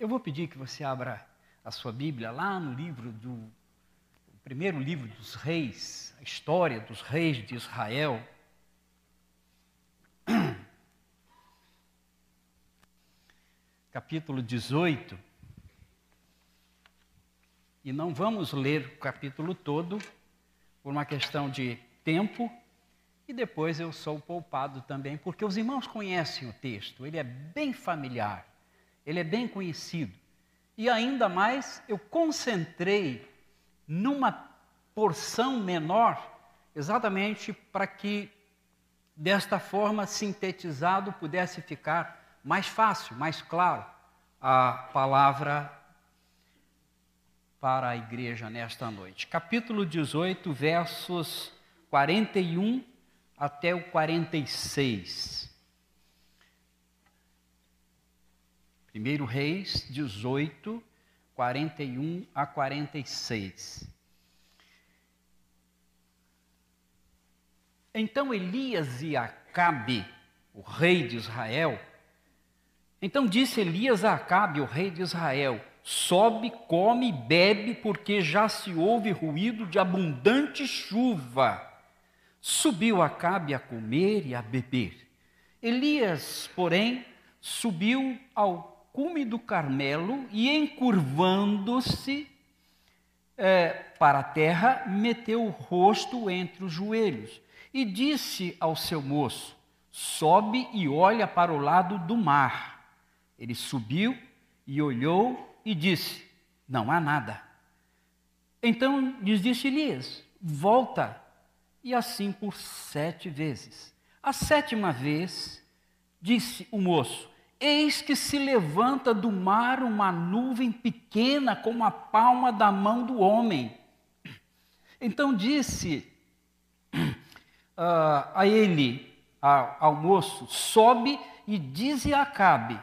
Eu vou pedir que você abra a sua Bíblia lá no livro do primeiro livro dos reis, a história dos reis de Israel. Capítulo 18. E não vamos ler o capítulo todo, por uma questão de tempo, e depois eu sou poupado também, porque os irmãos conhecem o texto, ele é bem familiar, ele é bem conhecido. E ainda mais, eu concentrei numa porção menor, exatamente para que, desta forma, sintetizado, pudesse ficar mais fácil, mais claro a palavra para a igreja nesta noite. Capítulo 18, versos 41 até o 46. Primeiro Reis 18, 41 a 46. Então Elias e Acabe, o rei de Israel, então disse Elias a Acabe, o rei de Israel: Sobe, come e bebe, porque já se ouve ruído de abundante chuva. Subiu Acabe a comer e a beber. Elias, porém, subiu ao cume do Carmelo e, encurvando-se é, para a terra, meteu o rosto entre os joelhos e disse ao seu moço: Sobe e olha para o lado do mar. Ele subiu e olhou e disse: Não há nada. Então lhes disse Elias: Volta. E assim por sete vezes. A sétima vez, disse o moço: Eis que se levanta do mar uma nuvem pequena como a palma da mão do homem. Então disse uh, a ele, ao, ao moço: Sobe e dize a Acabe: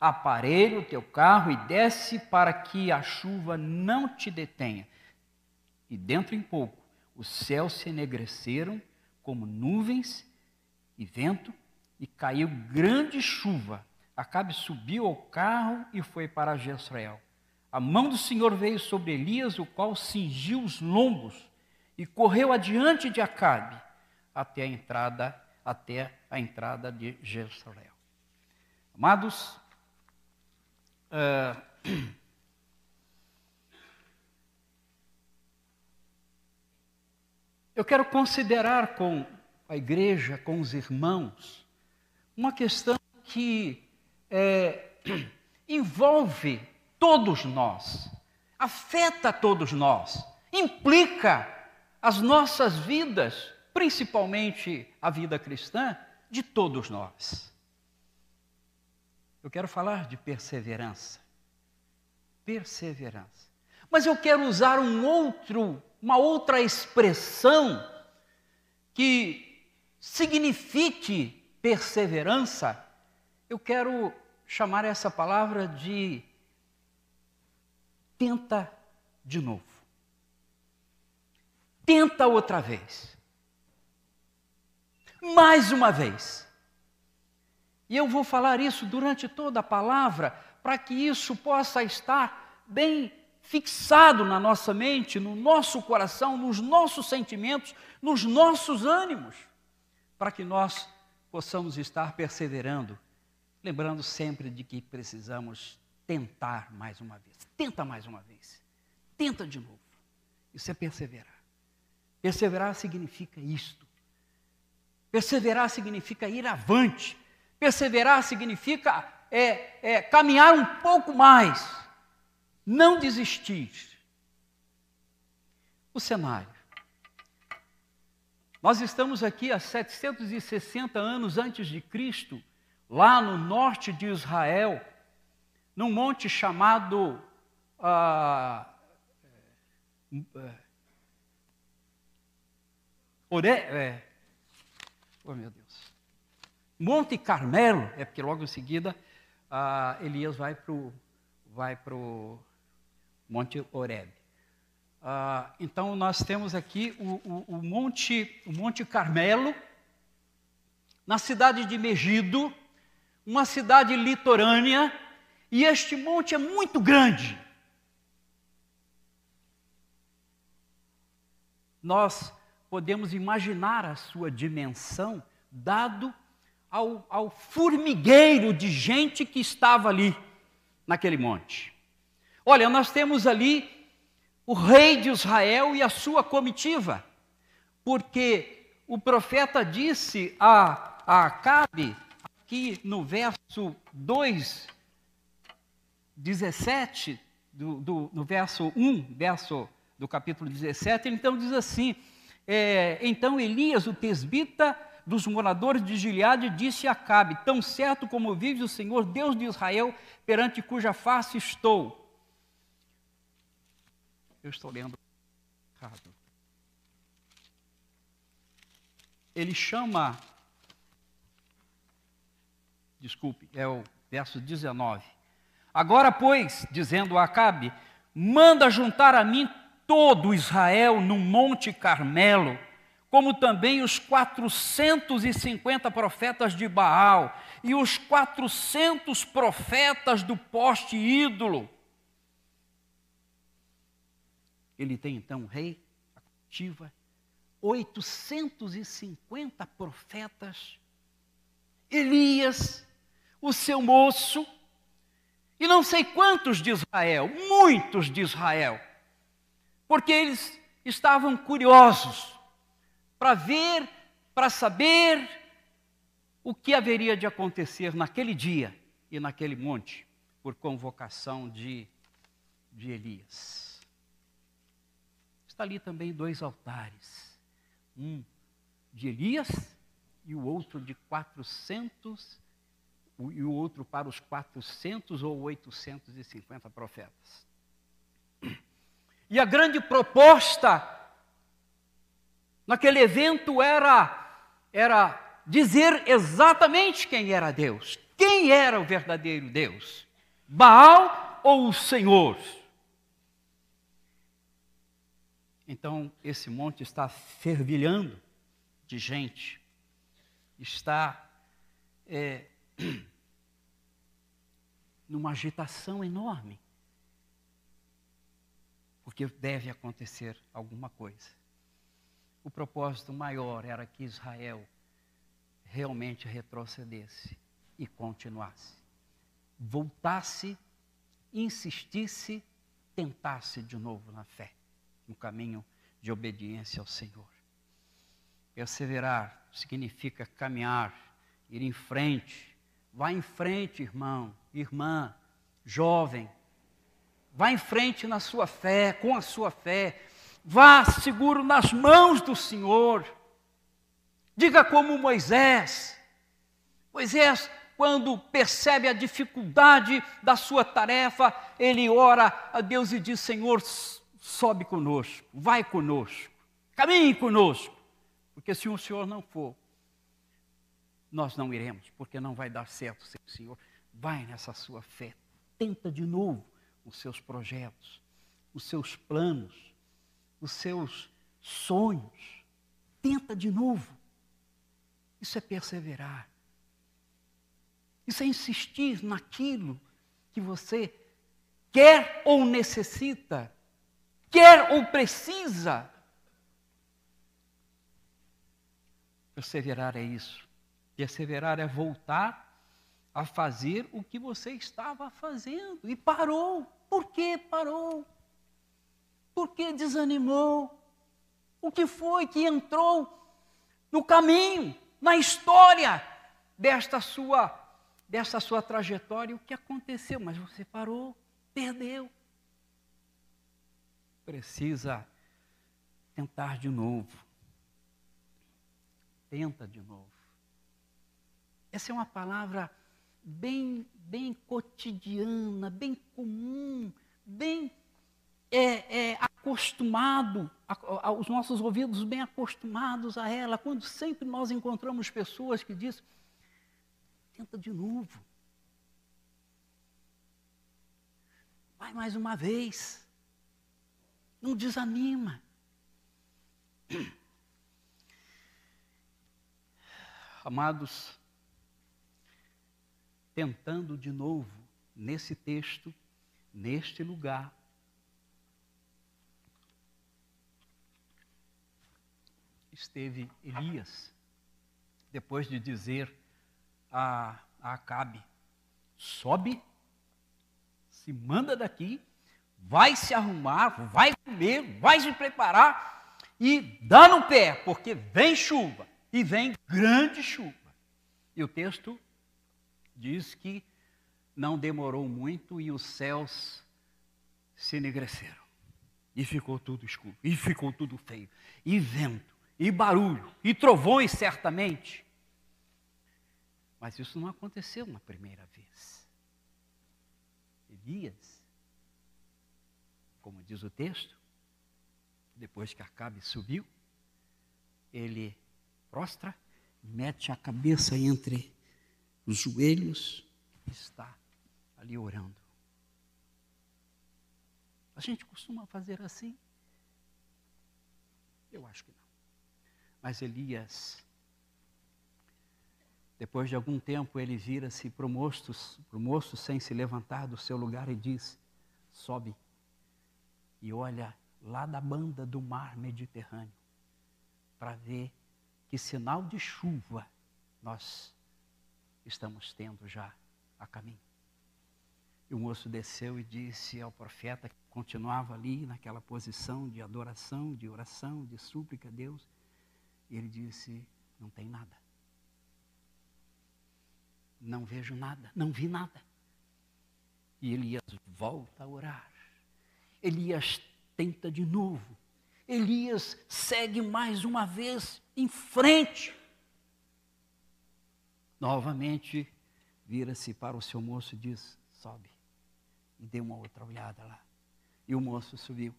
Aparelha o teu carro e desce para que a chuva não te detenha. E dentro em pouco os céus se enegreceram como nuvens e vento, e caiu grande chuva Acabe subiu ao carro e foi para Jezreel. A mão do Senhor veio sobre Elias, o qual cingiu os lombos e correu adiante de Acabe até a entrada até a entrada de Jezreel. Amados, uh, eu quero considerar com a igreja, com os irmãos, uma questão que é, envolve todos nós, afeta todos nós, implica as nossas vidas, principalmente a vida cristã de todos nós. Eu quero falar de perseverança. Perseverança. Mas eu quero usar um outro, uma outra expressão que signifique perseverança eu quero chamar essa palavra de tenta de novo. Tenta outra vez. Mais uma vez. E eu vou falar isso durante toda a palavra, para que isso possa estar bem fixado na nossa mente, no nosso coração, nos nossos sentimentos, nos nossos ânimos, para que nós possamos estar perseverando Lembrando sempre de que precisamos tentar mais uma vez. Tenta mais uma vez. Tenta de novo. Isso é perseverar. Perseverar significa isto. Perseverar significa ir avante. Perseverar significa é, é, caminhar um pouco mais. Não desistir. O cenário. Nós estamos aqui há 760 anos antes de Cristo lá no norte de Israel, num monte chamado. Ah, é, Ore, é, oh meu Deus. Monte Carmelo, é porque logo em seguida ah, Elias vai para o vai pro Monte Oreb. Ah, então nós temos aqui o, o, o, Monte, o Monte Carmelo, na cidade de Megido, uma cidade litorânea E este monte é muito grande. Nós podemos imaginar a sua dimensão, dado ao, ao formigueiro de gente que estava ali, naquele monte. Olha, nós temos ali o rei de Israel e a sua comitiva, porque o profeta disse a, a Acabe, aqui no verso 2, 17, do, do, no verso 1, verso do capítulo 17, ele então diz assim: é, Então Elias, o tesbita dos moradores de Gileade, disse a Acabe: Tão certo como vive o Senhor, Deus de Israel, perante cuja face estou. Eu estou lendo errado. Ele chama, desculpe, é o verso 19. Agora, pois, dizendo a Acabe, manda juntar a mim todo Israel no Monte Carmelo, como também os 450 profetas de Baal e os 400 profetas do poste ídolo. Ele tem então um rei, ativa, 850 profetas, Elias, o seu moço, e não sei quantos de Israel, muitos de Israel porque eles estavam curiosos para ver, para saber o que haveria de acontecer naquele dia e naquele monte, por convocação de, de Elias. Está ali também dois altares, um de Elias e o outro de 400, e o outro para os 400 ou 850 profetas. E a grande proposta naquele evento era era dizer exatamente quem era Deus. Quem era o verdadeiro Deus? Baal ou o Senhor? Então, esse monte está fervilhando de gente, está é, numa agitação enorme porque deve acontecer alguma coisa. O propósito maior era que Israel realmente retrocedesse e continuasse, voltasse, insistisse, tentasse de novo na fé, no caminho de obediência ao Senhor. Perseverar significa caminhar, ir em frente. Vá em frente, irmão, irmã, jovem, Vá em frente na sua fé, com a sua fé. Vá seguro nas mãos do Senhor. Diga como Moisés. Moisés, quando percebe a dificuldade da sua tarefa, ele ora a Deus e diz: Senhor, sobe conosco, vai conosco, caminhe conosco, porque se o Senhor não for, nós não iremos, porque não vai dar certo sem o Senhor. Vai nessa sua fé, tenta de novo os seus projetos, os seus planos, os seus sonhos. Tenta de novo. Isso é perseverar. Isso é insistir naquilo que você quer ou necessita, quer ou precisa. Perseverar é isso. Perseverar é voltar a fazer o que você estava fazendo e parou. Por que parou? Por que desanimou? O que foi que entrou no caminho, na história desta sua dessa sua trajetória? O que aconteceu? Mas você parou, perdeu. Precisa tentar de novo. Tenta de novo. Essa é uma palavra bem, bem cotidiana, bem comum, bem é, é, acostumado, a, a, os nossos ouvidos bem acostumados a ela, quando sempre nós encontramos pessoas que dizem, tenta de novo. Vai mais uma vez. Não desanima. Amados, tentando de novo nesse texto, neste lugar, esteve Elias, depois de dizer a, a Acabe: sobe, se manda daqui, vai se arrumar, vai comer, vai se preparar e dá no pé, porque vem chuva e vem grande chuva. E o texto diz que não demorou muito e os céus se enegreceram. E ficou tudo escuro, e ficou tudo feio, e vento, e barulho, e trovões certamente. Mas isso não aconteceu na primeira vez. Elias, como diz o texto, depois que Acabe subiu, ele prostra, mete a cabeça entre os joelhos e está ali orando. A gente costuma fazer assim? Eu acho que não. Mas Elias, depois de algum tempo, ele vira-se para o moço, para o moço sem se levantar do seu lugar e diz: sobe e olha lá da banda do mar Mediterrâneo para ver que sinal de chuva nós estamos tendo já a caminho. E o moço desceu e disse ao profeta, que continuava ali naquela posição de adoração, de oração, de súplica a Deus, e ele disse: Não tem nada. Não vejo nada, não vi nada. E Elias volta a orar. Elias tenta de novo. Elias segue mais uma vez em frente. Novamente, vira-se para o seu moço e diz: Sobe e dê uma outra olhada lá. E o moço subiu.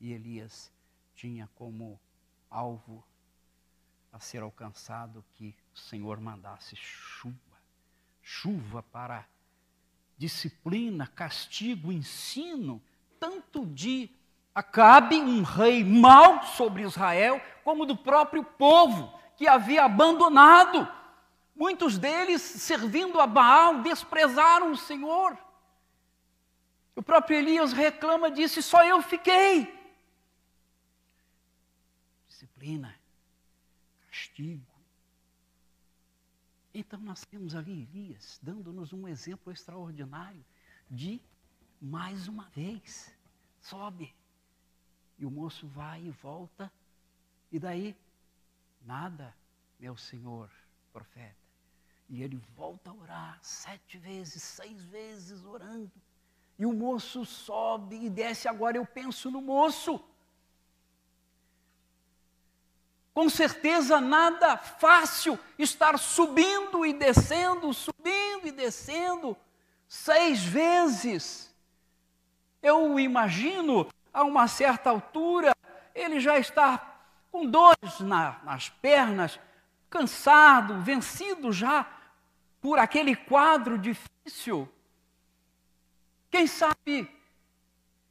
E Elias tinha como alvo a ser alcançado que o Senhor mandasse chuva, chuva para disciplina, castigo, ensino, tanto de Acabe, um rei mau sobre Israel, como do próprio povo que havia abandonado Muitos deles, servindo a Baal, desprezaram o Senhor. O próprio Elias reclama, disse: Só eu fiquei. Disciplina, castigo. Então nós temos ali Elias dando-nos um exemplo extraordinário de mais uma vez, sobe. E o moço vai e volta, e daí, nada, meu senhor profeta. E ele volta a orar sete vezes, seis vezes orando. E o moço sobe e desce. Agora eu penso no moço. Com certeza nada fácil estar subindo e descendo, subindo e descendo seis vezes. Eu imagino, a uma certa altura, ele já está com dores na, nas pernas, cansado, vencido já por aquele quadro difícil. Quem sabe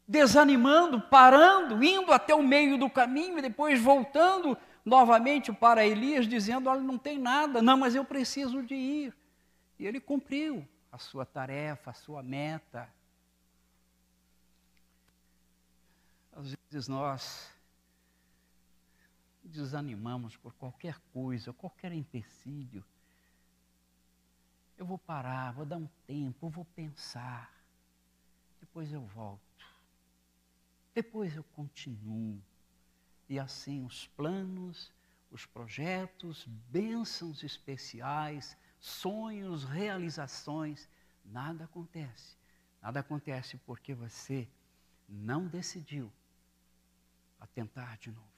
desanimando, parando, indo até o meio do caminho e depois voltando novamente para Elias, dizendo: Olha, não tem nada, não, mas eu preciso de ir. E ele cumpriu a sua tarefa, a sua meta. Às vezes nós desanimamos por qualquer coisa, qualquer empecilho, eu vou parar, vou dar um tempo, vou pensar, depois eu volto, depois eu continuo. E assim os planos, os projetos, bênçãos especiais, sonhos, realizações, nada acontece. Nada acontece porque você não decidiu a tentar de novo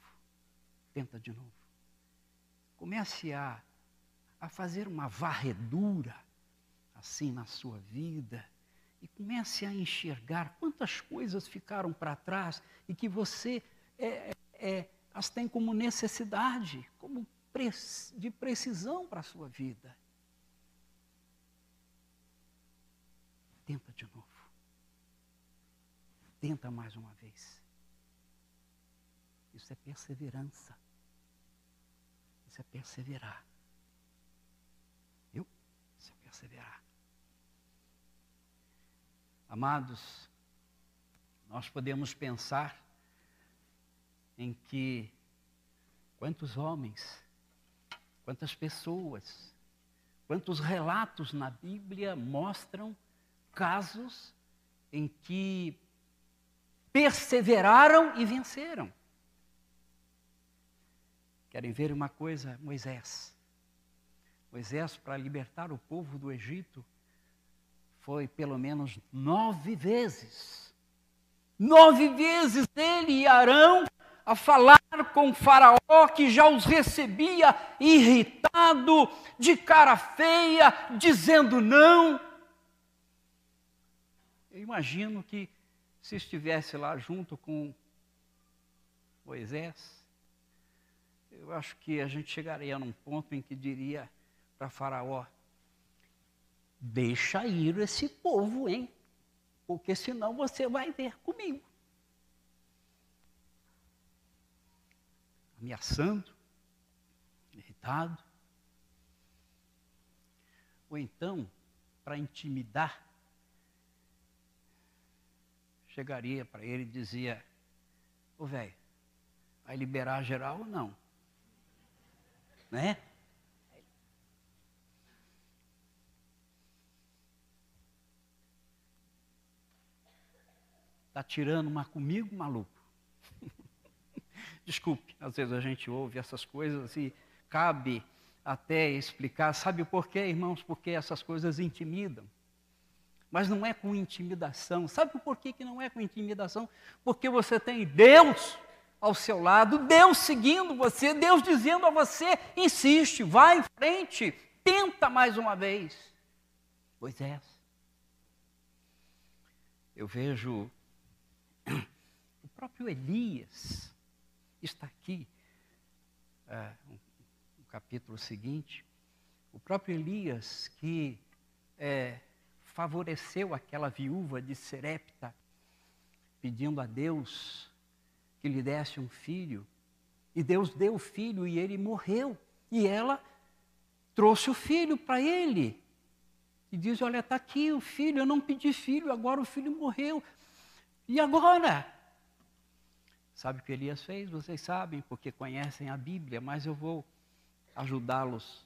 tenta de novo. Comece a, a fazer uma varredura assim na sua vida e comece a enxergar quantas coisas ficaram para trás e que você é, é, as tem como necessidade, como de precisão para a sua vida. Tenta de novo. Tenta mais uma vez. Isso é perseverança é perseverar. Viu? Isso é perseverar. Amados, nós podemos pensar em que quantos homens, quantas pessoas, quantos relatos na Bíblia mostram casos em que perseveraram e venceram. Querem ver uma coisa? Moisés. Moisés, para libertar o povo do Egito, foi pelo menos nove vezes. Nove vezes ele e Arão a falar com Faraó, que já os recebia irritado, de cara feia, dizendo não. Eu imagino que se estivesse lá junto com Moisés, eu acho que a gente chegaria num ponto em que diria para Faraó: deixa ir esse povo, hein? Porque senão você vai ver comigo. Ameaçando, irritado. Ou então, para intimidar, chegaria para ele e dizia: Ô velho, vai liberar geral ou não? Né? Está tirando uma comigo, maluco? Desculpe, às vezes a gente ouve essas coisas e cabe até explicar. Sabe por quê, irmãos? Porque essas coisas intimidam. Mas não é com intimidação. Sabe por que, que não é com intimidação? Porque você tem Deus ao seu lado, Deus seguindo você, Deus dizendo a você: insiste, vai em frente, tenta mais uma vez. Moisés. Eu vejo o próprio Elias está aqui, é, no capítulo seguinte, o próprio Elias que é, favoreceu aquela viúva de Serepta, pedindo a Deus que lhe desse um filho, e Deus deu o filho e ele morreu, e ela trouxe o filho para ele. E diz: Olha, está aqui o filho, eu não pedi filho, agora o filho morreu. E agora? Sabe o que Elias fez? Vocês sabem, porque conhecem a Bíblia, mas eu vou ajudá-los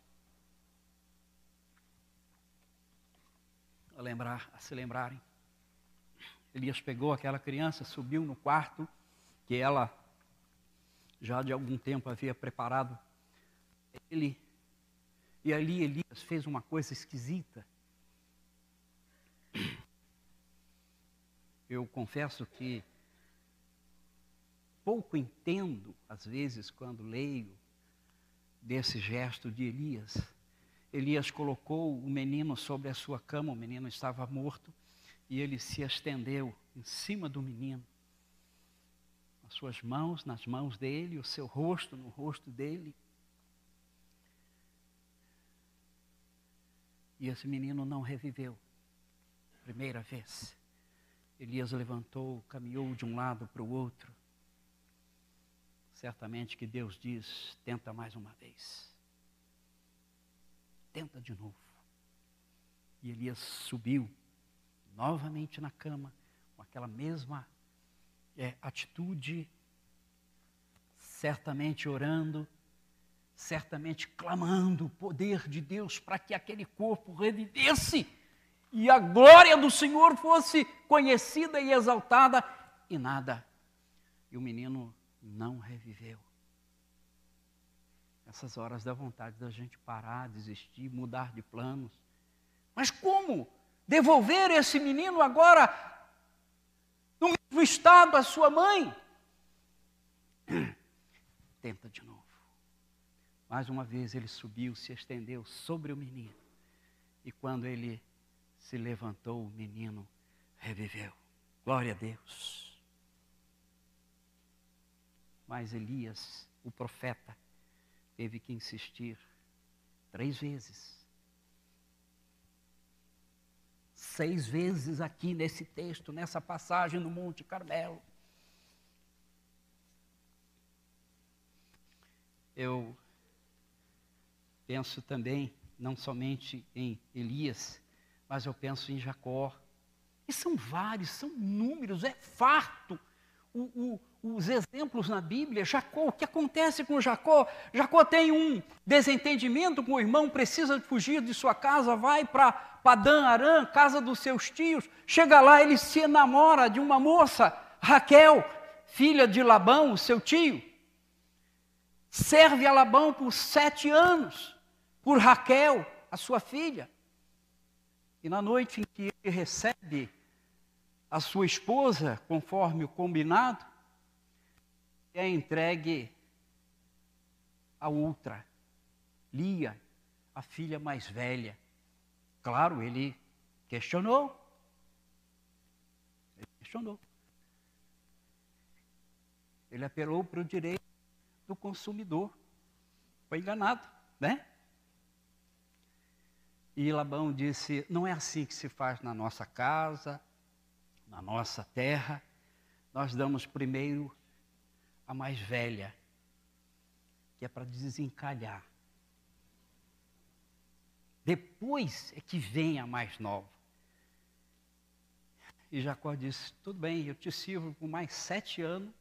a lembrar, a se lembrarem. Elias pegou aquela criança, subiu no quarto que ela já de algum tempo havia preparado ele. E ali Elias fez uma coisa esquisita. Eu confesso que pouco entendo, às vezes, quando leio desse gesto de Elias. Elias colocou o menino sobre a sua cama, o menino estava morto, e ele se estendeu em cima do menino. As suas mãos nas mãos dele, o seu rosto no rosto dele. E esse menino não reviveu. Primeira vez. Elias levantou, caminhou de um lado para o outro. Certamente que Deus diz: tenta mais uma vez. Tenta de novo. E Elias subiu novamente na cama, com aquela mesma é, atitude, certamente orando, certamente clamando o poder de Deus para que aquele corpo revivesse e a glória do Senhor fosse conhecida e exaltada, e nada. E o menino não reviveu. Essas horas dá vontade da gente parar, desistir, mudar de planos. Mas como devolver esse menino agora mesmo estado à sua mãe? Tenta de novo. Mais uma vez ele subiu, se estendeu sobre o menino. E quando ele se levantou, o menino reviveu. Glória a Deus. Mas Elias, o profeta, teve que insistir três vezes. Seis vezes aqui nesse texto, nessa passagem no Monte Carmelo. Eu penso também não somente em Elias, mas eu penso em Jacó. E são vários, são números, é farto. O, o, os exemplos na Bíblia, Jacó, o que acontece com Jacó? Jacó tem um desentendimento com o irmão, precisa fugir de sua casa, vai para Padã Arã, casa dos seus tios. Chega lá, ele se enamora de uma moça, Raquel, filha de Labão, seu tio. Serve a Labão por sete anos, por Raquel, a sua filha. E na noite em que ele recebe a sua esposa, conforme o combinado, é entregue a outra, Lia, a filha mais velha. Claro, ele questionou. Ele questionou. Ele apelou para o direito do consumidor. Foi enganado, né? E Labão disse: Não é assim que se faz na nossa casa, na nossa terra, nós damos primeiro a mais velha, que é para desencalhar. Depois é que vem a mais nova. E Jacó disse: Tudo bem, eu te sirvo por mais sete anos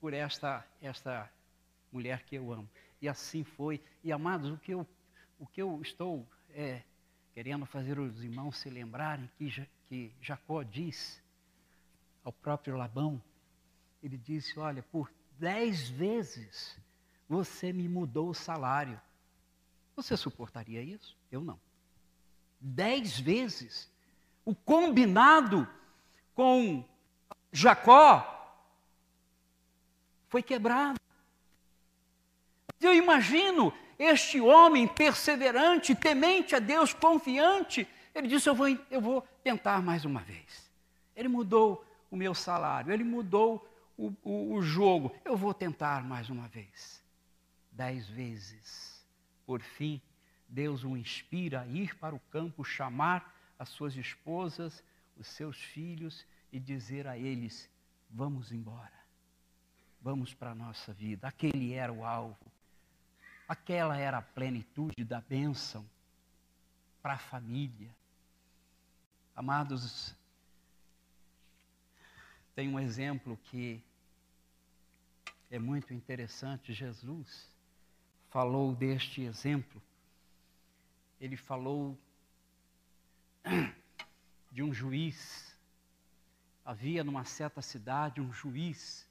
por esta, esta mulher que eu amo. E assim foi. E amados, o que eu, o que eu estou é, querendo fazer os irmãos se lembrarem que, que Jacó diz ao próprio Labão, ele disse: Olha, por dez vezes você me mudou o salário. Você suportaria isso? Eu não. Dez vezes. O combinado com Jacó foi quebrado. Eu imagino este homem perseverante, temente a Deus, confiante, ele disse: Eu vou, eu vou tentar mais uma vez. Ele mudou o meu salário, ele mudou o, o, o jogo. Eu vou tentar mais uma vez. Dez vezes. Por fim, Deus o inspira a ir para o campo, chamar as suas esposas, os seus filhos e dizer a eles: Vamos embora. Vamos para a nossa vida. Aquele era o alvo. Aquela era a plenitude da bênção para a família. Amados, tem um exemplo que é muito interessante. Jesus falou deste exemplo. Ele falou de um juiz. Havia numa certa cidade um juiz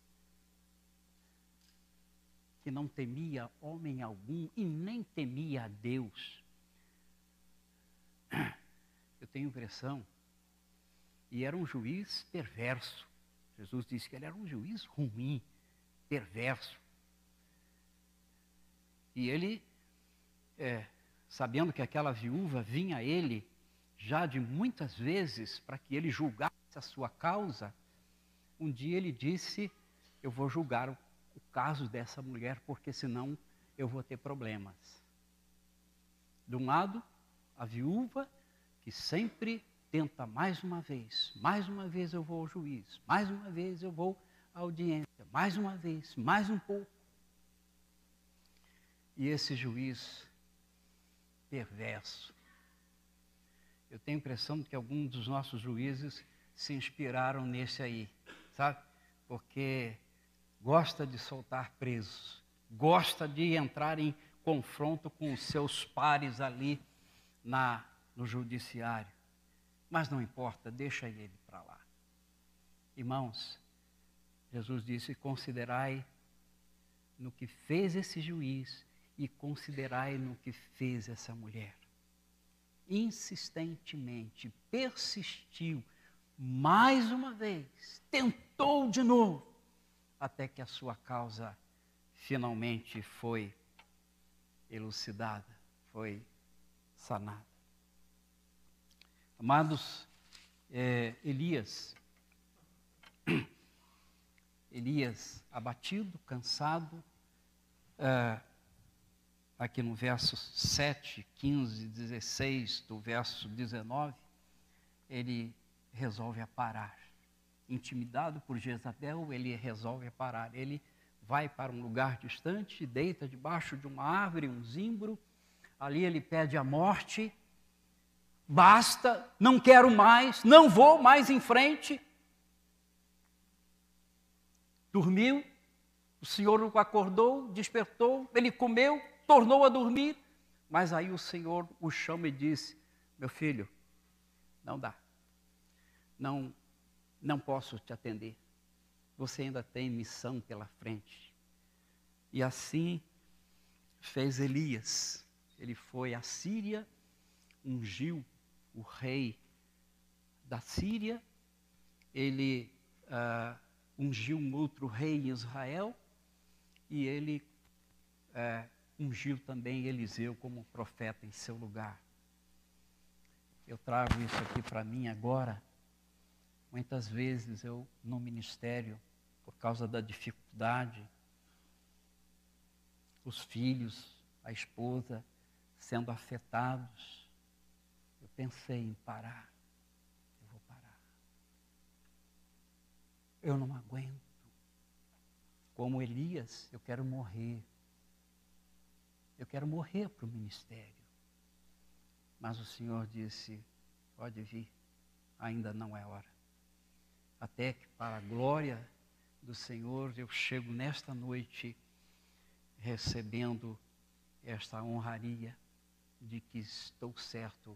que não temia homem algum e nem temia a Deus. Eu tenho impressão, e era um juiz perverso. Jesus disse que ele era um juiz ruim, perverso. E ele, é, sabendo que aquela viúva vinha a ele já de muitas vezes para que ele julgasse a sua causa, um dia ele disse: Eu vou julgar o o caso dessa mulher, porque senão eu vou ter problemas. De um lado, a viúva, que sempre tenta mais uma vez, mais uma vez eu vou ao juiz, mais uma vez eu vou audiência, mais uma vez, mais um pouco. E esse juiz perverso. Eu tenho a impressão de que alguns dos nossos juízes se inspiraram nesse aí, sabe? Porque gosta de soltar presos, gosta de entrar em confronto com os seus pares ali na, no judiciário. Mas não importa, deixa ele para lá. Irmãos, Jesus disse: considerai no que fez esse juiz e considerai no que fez essa mulher. Insistentemente, persistiu, mais uma vez, tentou de novo até que a sua causa finalmente foi elucidada, foi sanada. Amados, é, Elias, Elias abatido, cansado, é, aqui no verso 7, 15, 16 do verso 19, ele resolve parar intimidado por Jezabel, ele resolve parar. Ele vai para um lugar distante, deita debaixo de uma árvore, um zimbro, ali ele pede a morte, basta, não quero mais, não vou mais em frente. Dormiu, o Senhor o acordou, despertou, ele comeu, tornou a dormir, mas aí o Senhor o chama e disse: Meu filho, não dá, não, não posso te atender, você ainda tem missão pela frente. E assim fez Elias. Ele foi à Síria, ungiu o rei da Síria, ele uh, ungiu um outro rei em Israel e ele uh, ungiu também Eliseu como profeta em seu lugar. Eu trago isso aqui para mim agora. Muitas vezes eu, no ministério, por causa da dificuldade, os filhos, a esposa sendo afetados, eu pensei em parar. Eu vou parar. Eu não aguento. Como Elias, eu quero morrer. Eu quero morrer para o ministério. Mas o Senhor disse: pode vir, ainda não é hora. Até que, para a glória do Senhor, eu chego nesta noite recebendo esta honraria de que estou certo,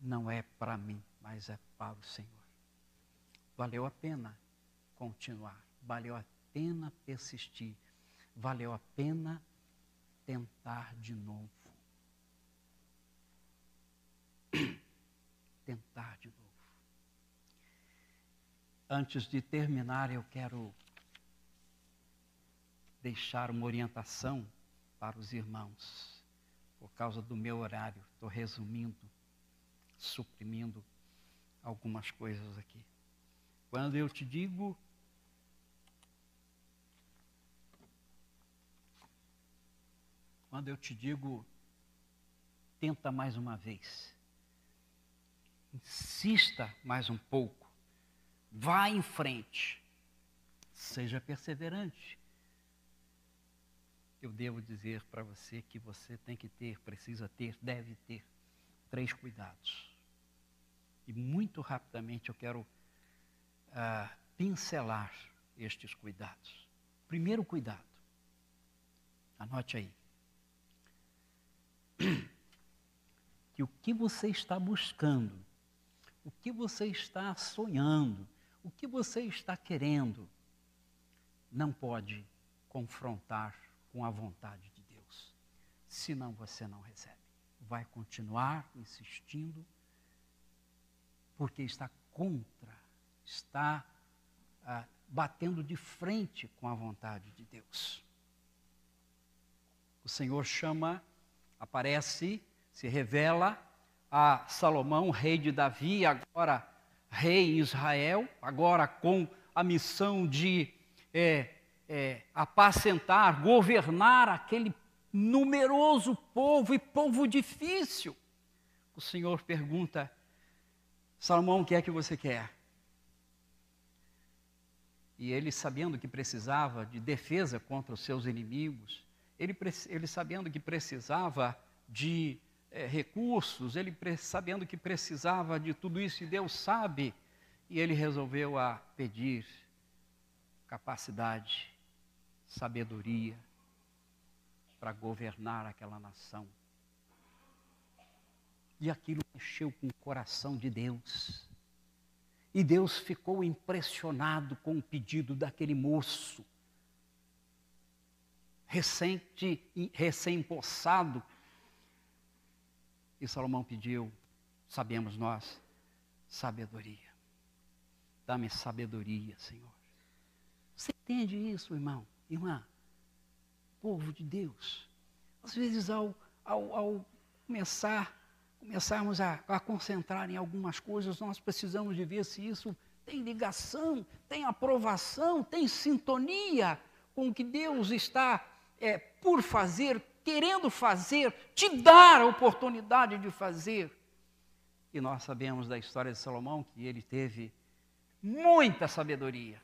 não é para mim, mas é para o Senhor. Valeu a pena continuar, valeu a pena persistir, valeu a pena tentar de novo. tentar de novo. Antes de terminar, eu quero deixar uma orientação para os irmãos. Por causa do meu horário, estou resumindo, suprimindo algumas coisas aqui. Quando eu te digo quando eu te digo tenta mais uma vez. Insista mais um pouco. Vá em frente. Seja perseverante eu devo dizer para você que você tem que ter, precisa ter, deve ter três cuidados. E muito rapidamente eu quero ah, pincelar estes cuidados. Primeiro cuidado, anote aí. Que o que você está buscando, o que você está sonhando, o que você está querendo, não pode confrontar com a vontade de Deus. Senão você não recebe. Vai continuar insistindo, porque está contra, está ah, batendo de frente com a vontade de Deus. O Senhor chama, aparece, se revela a Salomão, rei de Davi, agora rei em Israel, agora com a missão de é, é, apacentar, governar aquele numeroso povo e povo difícil. O Senhor pergunta: Salomão, o que é que você quer? E ele, sabendo que precisava de defesa contra os seus inimigos, ele, ele sabendo que precisava de é, recursos, ele sabendo que precisava de tudo isso, e Deus sabe, e ele resolveu a pedir capacidade sabedoria para governar aquela nação. E aquilo mexeu com o coração de Deus. E Deus ficou impressionado com o pedido daquele moço, recente, recém-possado. E Salomão pediu, sabemos nós, sabedoria. Dá-me sabedoria, Senhor. Você entende isso, irmão? irmã, povo de Deus, às vezes ao, ao, ao começar, começarmos a, a concentrar em algumas coisas, nós precisamos de ver se isso tem ligação, tem aprovação, tem sintonia com o que Deus está é, por fazer, querendo fazer, te dar a oportunidade de fazer. E nós sabemos da história de Salomão que ele teve muita sabedoria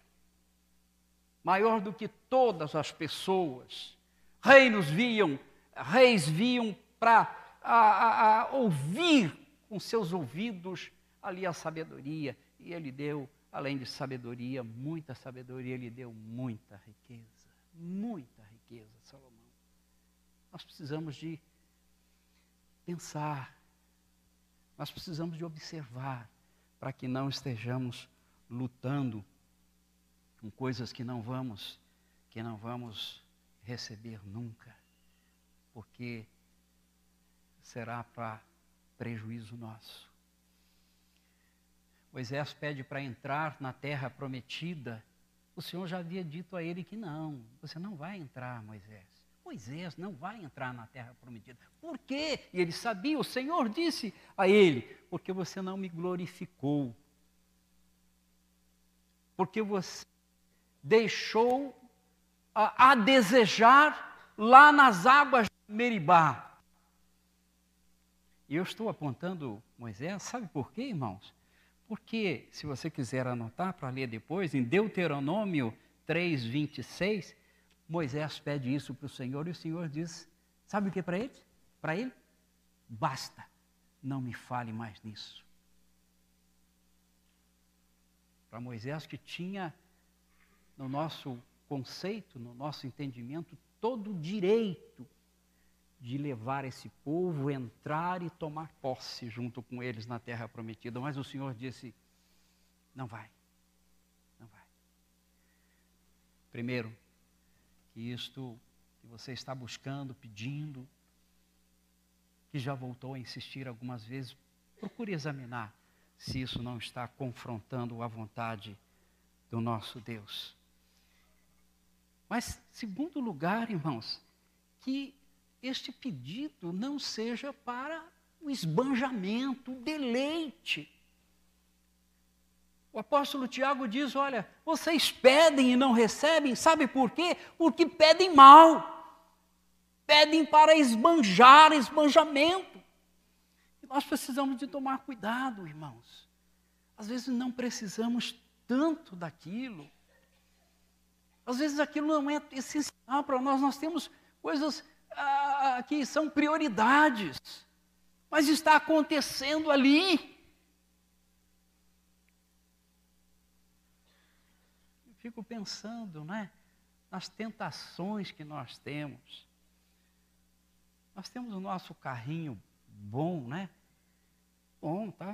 maior do que todas as pessoas. Reinos viam, reis viam para ouvir com seus ouvidos ali a sabedoria. E ele deu, além de sabedoria, muita sabedoria, ele deu muita riqueza. Muita riqueza, Salomão. Nós precisamos de pensar, nós precisamos de observar, para que não estejamos lutando com coisas que não vamos, que não vamos receber nunca, porque será para prejuízo nosso. Moisés pede para entrar na terra prometida. O Senhor já havia dito a ele que não, você não vai entrar, Moisés. Moisés não vai entrar na terra prometida. Por quê? E ele sabia, o Senhor disse a ele: porque você não me glorificou. Porque você deixou a, a desejar lá nas águas de Meribá. E eu estou apontando Moisés, sabe por quê, irmãos? Porque, se você quiser anotar para ler depois, em Deuteronômio 3, 26, Moisés pede isso para o Senhor e o Senhor diz: Sabe o que para ele? Para ele? Basta, não me fale mais nisso. Para Moisés, que tinha no nosso conceito, no nosso entendimento, todo o direito de levar esse povo, entrar e tomar posse junto com eles na terra prometida. Mas o Senhor disse: não vai, não vai. Primeiro, que isto que você está buscando, pedindo, que já voltou a insistir algumas vezes, procure examinar se isso não está confrontando a vontade do nosso Deus. Mas, segundo lugar, irmãos, que este pedido não seja para o esbanjamento, o deleite. O apóstolo Tiago diz: Olha, vocês pedem e não recebem, sabe por quê? Porque pedem mal, pedem para esbanjar, esbanjamento. E nós precisamos de tomar cuidado, irmãos. Às vezes não precisamos tanto daquilo. Às vezes aquilo não é essencial para nós, nós temos coisas ah, que são prioridades, mas está acontecendo ali. Eu fico pensando, né, nas tentações que nós temos. Nós temos o nosso carrinho bom, né? Bom, tá,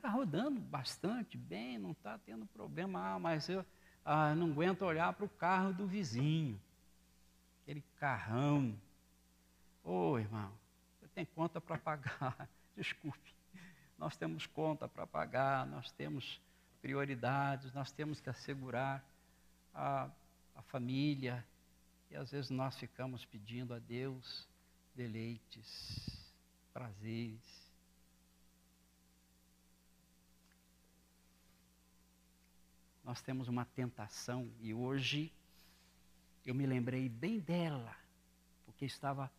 tá rodando bastante bem, não está tendo problema. Ah, mas eu ah, não aguento olhar para o carro do vizinho, aquele carrão Ô oh, irmão, você tem conta para pagar. Desculpe. Nós temos conta para pagar, nós temos prioridades, nós temos que assegurar a, a família. E às vezes nós ficamos pedindo a Deus deleites, prazeres. Nós temos uma tentação e hoje eu me lembrei bem dela, porque estava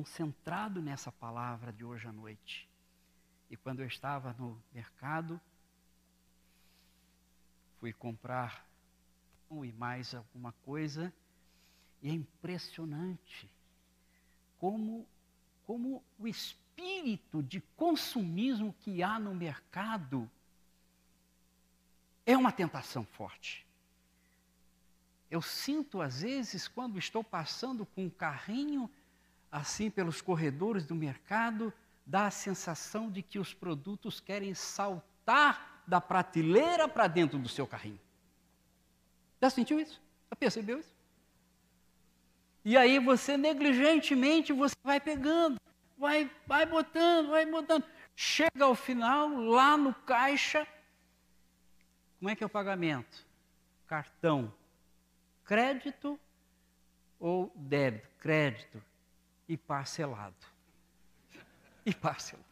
concentrado nessa palavra de hoje à noite. E quando eu estava no mercado, fui comprar um e mais alguma coisa, e é impressionante como, como o espírito de consumismo que há no mercado é uma tentação forte. Eu sinto, às vezes, quando estou passando com um carrinho assim pelos corredores do mercado, dá a sensação de que os produtos querem saltar da prateleira para dentro do seu carrinho. Já sentiu isso? Já percebeu isso? E aí você negligentemente você vai pegando, vai, vai botando, vai botando. Chega ao final, lá no caixa, como é que é o pagamento? Cartão. Crédito ou débito? Crédito e parcelado. E parcelado.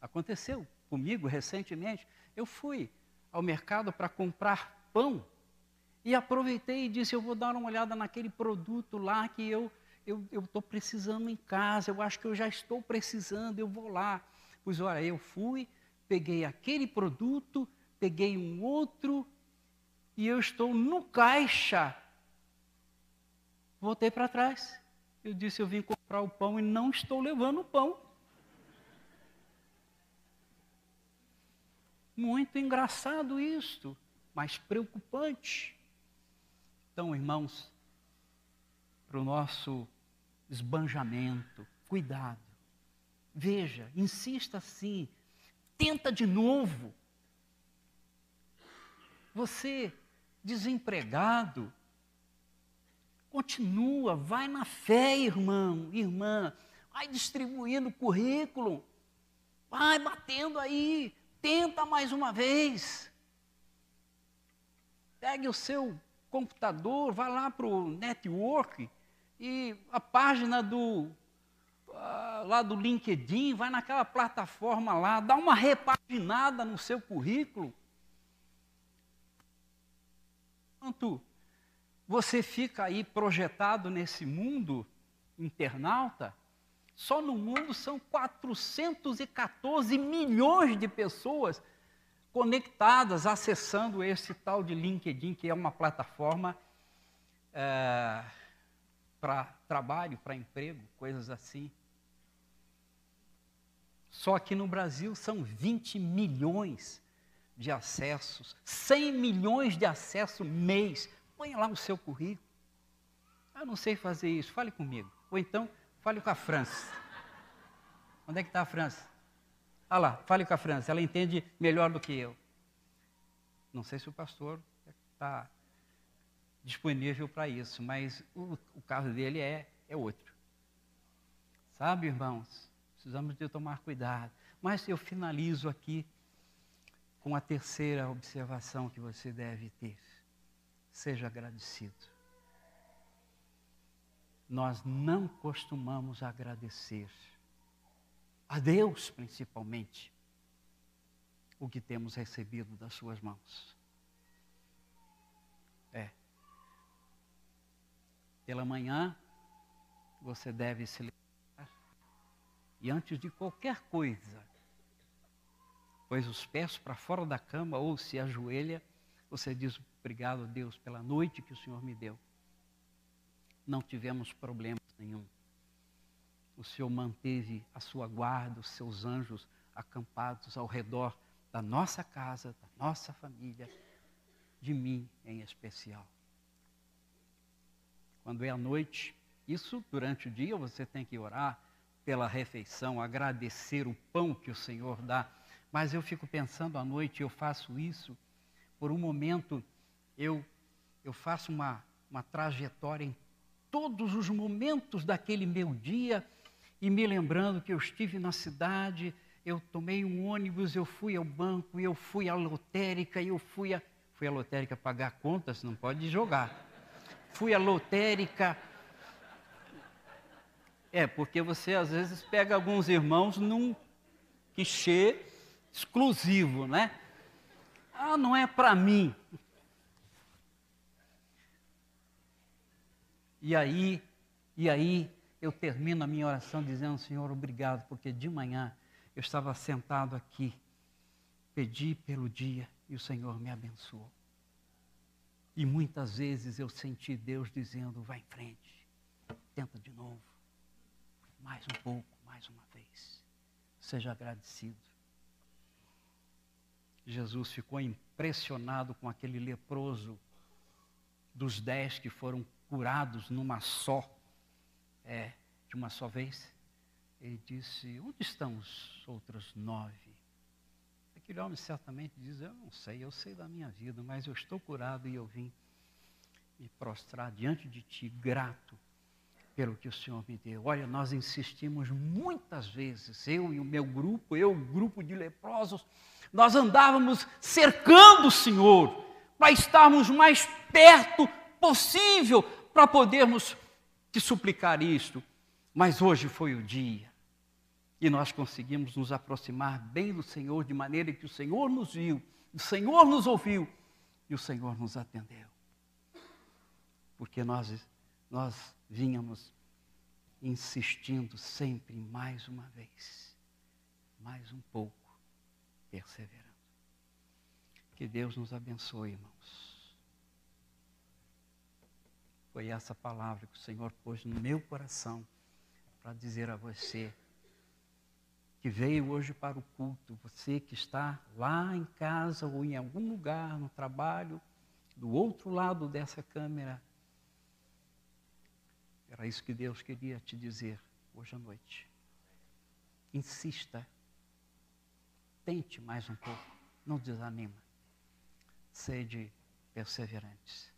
Aconteceu comigo recentemente. Eu fui ao mercado para comprar pão e aproveitei e disse: Eu vou dar uma olhada naquele produto lá que eu estou precisando em casa, eu acho que eu já estou precisando, eu vou lá. Pois olha, eu fui, peguei aquele produto, peguei um outro e eu estou no caixa Voltei para trás. Eu disse: Eu vim comprar o pão e não estou levando o pão. Muito engraçado isto, mas preocupante. Então, irmãos, para o nosso esbanjamento, cuidado. Veja, insista assim, tenta de novo. Você, desempregado, continua, vai na fé, irmão, irmã, vai distribuindo currículo, vai batendo aí, tenta mais uma vez. Pegue o seu computador, vá lá para o network e a página do uh, lá do LinkedIn, vai naquela plataforma lá, dá uma repaginada no seu currículo. Enquanto você fica aí projetado nesse mundo internauta, só no mundo são 414 milhões de pessoas conectadas, acessando esse tal de LinkedIn, que é uma plataforma é, para trabalho, para emprego, coisas assim. Só aqui no Brasil são 20 milhões de acessos, 100 milhões de acessos mês. Põe lá o seu currículo. Eu não sei fazer isso, fale comigo. Ou então, fale com a França. Onde é que está a França? Ah lá, fale com a França, ela entende melhor do que eu. Não sei se o pastor está disponível para isso, mas o, o caso dele é, é outro. Sabe, irmãos? Precisamos de tomar cuidado. Mas eu finalizo aqui com a terceira observação que você deve ter. Seja agradecido. Nós não costumamos agradecer a Deus, principalmente, o que temos recebido das Suas mãos. É. Pela manhã, você deve se e antes de qualquer coisa, pôs os pés para fora da cama ou se ajoelha, você diz obrigado a Deus pela noite que o Senhor me deu. Não tivemos problemas nenhum. O Senhor manteve a sua guarda, os seus anjos acampados ao redor da nossa casa, da nossa família, de mim em especial. Quando é a noite, isso durante o dia você tem que orar, pela refeição, agradecer o pão que o Senhor dá. Mas eu fico pensando à noite, eu faço isso, por um momento eu, eu faço uma, uma trajetória em todos os momentos daquele meu dia e me lembrando que eu estive na cidade, eu tomei um ônibus, eu fui ao banco, eu fui à lotérica, eu fui, a, fui à lotérica pagar contas, não pode jogar. Fui à lotérica, é, porque você às vezes pega alguns irmãos num quichê exclusivo, né? Ah, não é para mim. E aí, e aí eu termino a minha oração dizendo, Senhor, obrigado, porque de manhã eu estava sentado aqui, pedi pelo dia e o Senhor me abençoou. E muitas vezes eu senti Deus dizendo, vai em frente, tenta de novo mais um pouco, mais uma vez. Seja agradecido. Jesus ficou impressionado com aquele leproso dos dez que foram curados numa só, é, de uma só vez. Ele disse: Onde estão os outros nove? Aquele homem certamente diz: Eu não sei, eu sei da minha vida, mas eu estou curado e eu vim me prostrar diante de ti, grato pelo que o Senhor me deu. Olha, nós insistimos muitas vezes, eu e o meu grupo, eu, o grupo de leprosos, nós andávamos cercando o Senhor para estarmos mais perto possível para podermos te suplicar isto. Mas hoje foi o dia e nós conseguimos nos aproximar bem do Senhor de maneira que o Senhor nos viu, o Senhor nos ouviu e o Senhor nos atendeu. Porque nós nós vínhamos insistindo sempre mais uma vez, mais um pouco, perseverando. Que Deus nos abençoe, irmãos. Foi essa palavra que o Senhor pôs no meu coração para dizer a você que veio hoje para o culto, você que está lá em casa ou em algum lugar no trabalho, do outro lado dessa câmera. Era isso que Deus queria te dizer hoje à noite. Insista. Tente mais um pouco. Não desanima. Sede perseverantes.